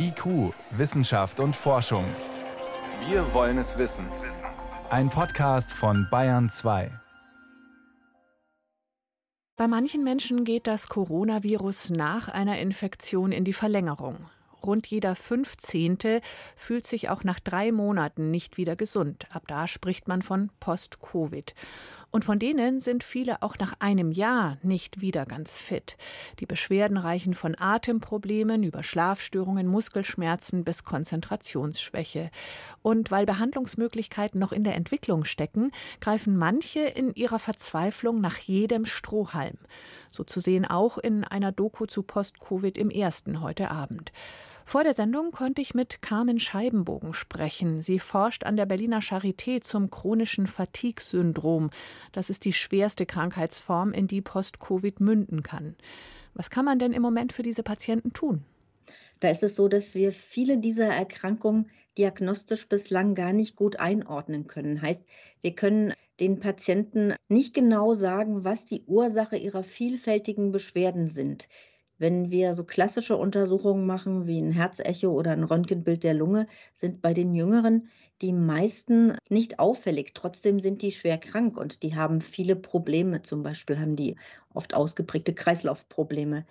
IQ, Wissenschaft und Forschung. Wir wollen es wissen. Ein Podcast von Bayern 2. Bei manchen Menschen geht das Coronavirus nach einer Infektion in die Verlängerung. Rund jeder Fünfzehnte fühlt sich auch nach drei Monaten nicht wieder gesund. Ab da spricht man von Post-Covid. Und von denen sind viele auch nach einem Jahr nicht wieder ganz fit. Die Beschwerden reichen von Atemproblemen über Schlafstörungen, Muskelschmerzen bis Konzentrationsschwäche. Und weil Behandlungsmöglichkeiten noch in der Entwicklung stecken, greifen manche in ihrer Verzweiflung nach jedem Strohhalm. So zu sehen auch in einer Doku zu Post-Covid im ersten heute Abend. Vor der Sendung konnte ich mit Carmen Scheibenbogen sprechen. Sie forscht an der Berliner Charité zum chronischen Fatigue-Syndrom. Das ist die schwerste Krankheitsform, in die Post-Covid münden kann. Was kann man denn im Moment für diese Patienten tun? Da ist es so, dass wir viele dieser Erkrankungen diagnostisch bislang gar nicht gut einordnen können. Heißt, wir können den Patienten nicht genau sagen, was die Ursache ihrer vielfältigen Beschwerden sind. Wenn wir so klassische Untersuchungen machen, wie ein Herzecho oder ein Röntgenbild der Lunge, sind bei den Jüngeren die meisten nicht auffällig. Trotzdem sind die schwer krank und die haben viele Probleme. Zum Beispiel haben die oft ausgeprägte Kreislaufprobleme.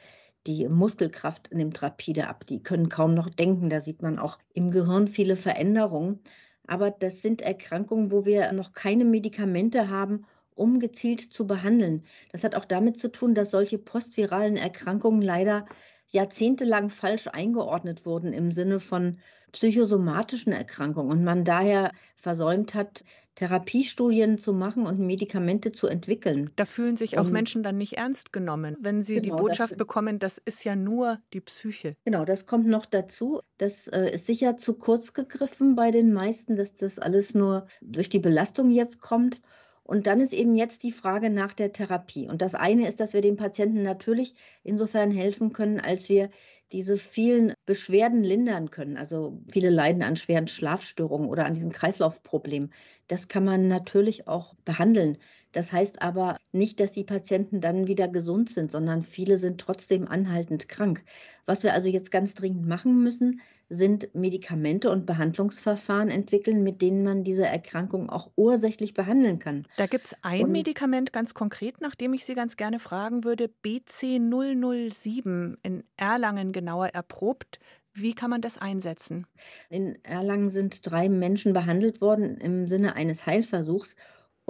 Die Muskelkraft nimmt rapide ab. Die können kaum noch denken. Da sieht man auch im Gehirn viele Veränderungen. Aber das sind Erkrankungen, wo wir noch keine Medikamente haben, um gezielt zu behandeln. Das hat auch damit zu tun, dass solche postviralen Erkrankungen leider jahrzehntelang falsch eingeordnet wurden im Sinne von psychosomatischen Erkrankungen und man daher versäumt hat, Therapiestudien zu machen und Medikamente zu entwickeln. Da fühlen sich auch und, Menschen dann nicht ernst genommen, wenn sie genau, die Botschaft das, bekommen, das ist ja nur die Psyche. Genau, das kommt noch dazu. Das äh, ist sicher zu kurz gegriffen bei den meisten, dass das alles nur durch die Belastung jetzt kommt. Und dann ist eben jetzt die Frage nach der Therapie. Und das eine ist, dass wir dem Patienten natürlich insofern helfen können, als wir diese vielen Beschwerden lindern können. Also viele leiden an schweren Schlafstörungen oder an diesen Kreislaufproblemen. Das kann man natürlich auch behandeln. Das heißt aber nicht, dass die Patienten dann wieder gesund sind, sondern viele sind trotzdem anhaltend krank. Was wir also jetzt ganz dringend machen müssen, sind Medikamente und Behandlungsverfahren entwickeln, mit denen man diese Erkrankung auch ursächlich behandeln kann. Da gibt es ein und Medikament ganz konkret, nach dem ich Sie ganz gerne fragen würde, BC007 in Erlangen genauer erprobt. Wie kann man das einsetzen? In Erlangen sind drei Menschen behandelt worden im Sinne eines Heilversuchs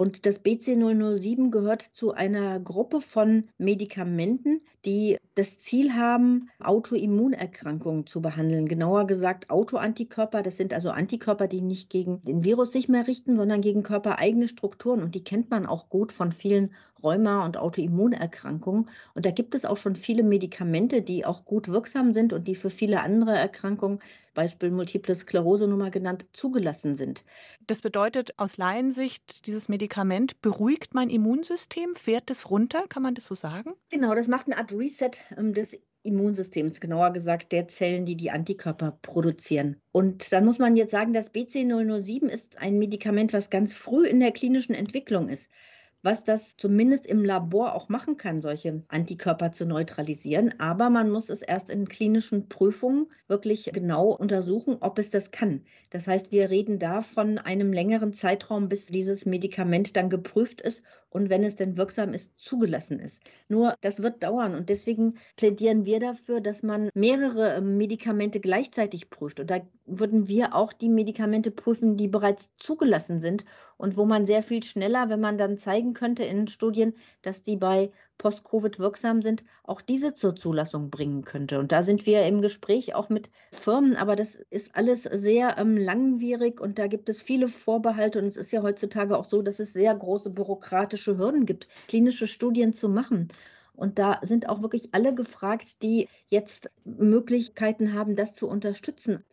und das BC007 gehört zu einer Gruppe von Medikamenten, die das Ziel haben, Autoimmunerkrankungen zu behandeln. Genauer gesagt Autoantikörper. Das sind also Antikörper, die nicht gegen den Virus sich mehr richten, sondern gegen körpereigene Strukturen. Und die kennt man auch gut von vielen Rheuma- und Autoimmunerkrankungen. Und da gibt es auch schon viele Medikamente, die auch gut wirksam sind und die für viele andere Erkrankungen, Beispiel Multiple Sklerose Nummer genannt, zugelassen sind. Das bedeutet aus Laiensicht, dieses Medikament beruhigt mein Immunsystem, fährt es runter, kann man das so sagen? Genau, das macht eine Art Reset des Immunsystems, genauer gesagt der Zellen, die die Antikörper produzieren. Und dann muss man jetzt sagen, das BC007 ist ein Medikament, was ganz früh in der klinischen Entwicklung ist was das zumindest im Labor auch machen kann, solche Antikörper zu neutralisieren. Aber man muss es erst in klinischen Prüfungen wirklich genau untersuchen, ob es das kann. Das heißt, wir reden da von einem längeren Zeitraum, bis dieses Medikament dann geprüft ist und wenn es denn wirksam ist, zugelassen ist. Nur das wird dauern und deswegen plädieren wir dafür, dass man mehrere ähm, Medikamente gleichzeitig prüft. Und da würden wir auch die Medikamente prüfen, die bereits zugelassen sind und wo man sehr viel schneller, wenn man dann zeigen könnte in Studien, dass die bei Post-Covid wirksam sind, auch diese zur Zulassung bringen könnte. Und da sind wir im Gespräch auch mit Firmen, aber das ist alles sehr ähm, langwierig und da gibt es viele Vorbehalte und es ist ja heutzutage auch so, dass es sehr große bürokratische Hürden gibt, klinische Studien zu machen. Und da sind auch wirklich alle gefragt, die jetzt Möglichkeiten haben, das zu unterstützen.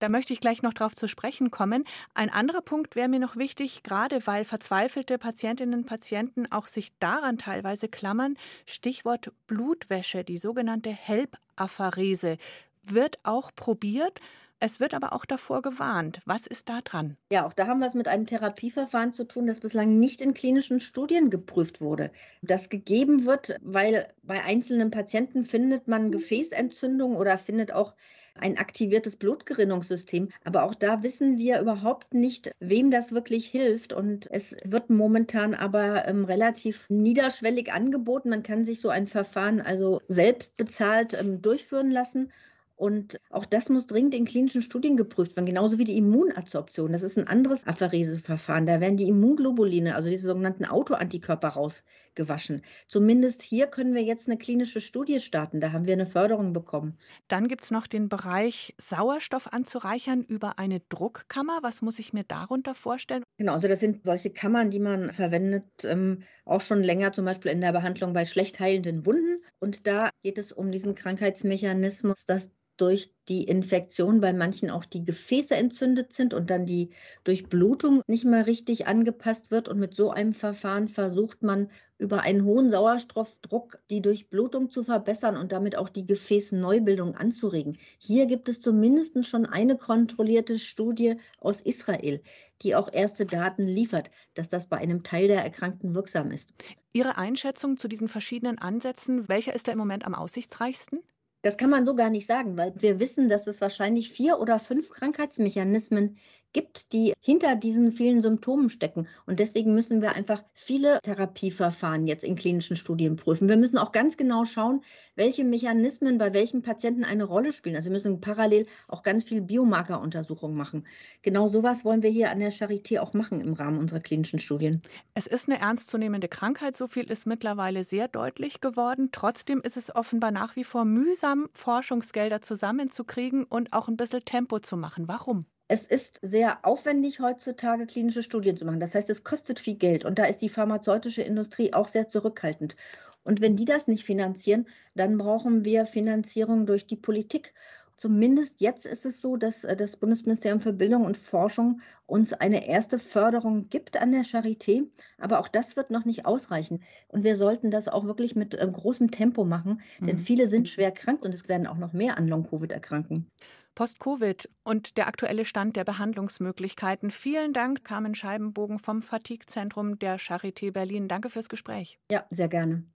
Da möchte ich gleich noch drauf zu sprechen kommen. Ein anderer Punkt wäre mir noch wichtig, gerade weil verzweifelte Patientinnen und Patienten auch sich daran teilweise klammern. Stichwort Blutwäsche, die sogenannte HELP-Apharese, wird auch probiert. Es wird aber auch davor gewarnt. Was ist da dran? Ja, auch da haben wir es mit einem Therapieverfahren zu tun, das bislang nicht in klinischen Studien geprüft wurde. Das gegeben wird, weil bei einzelnen Patienten findet man Gefäßentzündung oder findet auch ein aktiviertes Blutgerinnungssystem. Aber auch da wissen wir überhaupt nicht, wem das wirklich hilft. Und es wird momentan aber ähm, relativ niederschwellig angeboten. Man kann sich so ein Verfahren also selbst bezahlt ähm, durchführen lassen. Und auch das muss dringend in klinischen Studien geprüft werden, genauso wie die Immunadsorption. Das ist ein anderes Aphereseverfahren. Da werden die Immunglobuline, also diese sogenannten Autoantikörper, rausgewaschen. Zumindest hier können wir jetzt eine klinische Studie starten. Da haben wir eine Förderung bekommen. Dann gibt es noch den Bereich Sauerstoff anzureichern über eine Druckkammer. Was muss ich mir darunter vorstellen? Genau, also das sind solche Kammern, die man verwendet, ähm, auch schon länger, zum Beispiel in der Behandlung bei schlecht heilenden Wunden. Und da geht es um diesen Krankheitsmechanismus, dass durch die Infektion bei manchen auch die Gefäße entzündet sind und dann die Durchblutung nicht mehr richtig angepasst wird. Und mit so einem Verfahren versucht man über einen hohen Sauerstoffdruck die Durchblutung zu verbessern und damit auch die Gefäßneubildung anzuregen. Hier gibt es zumindest schon eine kontrollierte Studie aus Israel, die auch erste Daten liefert, dass das bei einem Teil der Erkrankten wirksam ist. Ihre Einschätzung zu diesen verschiedenen Ansätzen, welcher ist da im Moment am aussichtsreichsten? Das kann man so gar nicht sagen, weil wir wissen, dass es wahrscheinlich vier oder fünf Krankheitsmechanismen gibt, die hinter diesen vielen Symptomen stecken. Und deswegen müssen wir einfach viele Therapieverfahren jetzt in klinischen Studien prüfen. Wir müssen auch ganz genau schauen, welche Mechanismen bei welchen Patienten eine Rolle spielen. Also wir müssen parallel auch ganz viel Biomarkeruntersuchungen machen. Genau sowas wollen wir hier an der Charité auch machen im Rahmen unserer klinischen Studien. Es ist eine ernstzunehmende Krankheit, so viel ist mittlerweile sehr deutlich geworden. Trotzdem ist es offenbar nach wie vor mühsam, Forschungsgelder zusammenzukriegen und auch ein bisschen Tempo zu machen. Warum? Es ist sehr aufwendig heutzutage klinische Studien zu machen. Das heißt, es kostet viel Geld und da ist die pharmazeutische Industrie auch sehr zurückhaltend. Und wenn die das nicht finanzieren, dann brauchen wir Finanzierung durch die Politik. Zumindest jetzt ist es so, dass äh, das Bundesministerium für Bildung und Forschung uns eine erste Förderung gibt an der Charité. Aber auch das wird noch nicht ausreichen. Und wir sollten das auch wirklich mit äh, großem Tempo machen, denn mhm. viele sind schwer krank und es werden auch noch mehr an Long-Covid erkranken. Post-Covid und der aktuelle Stand der Behandlungsmöglichkeiten. Vielen Dank, Carmen Scheibenbogen vom Fatigue-Zentrum der Charité Berlin. Danke fürs Gespräch. Ja, sehr gerne.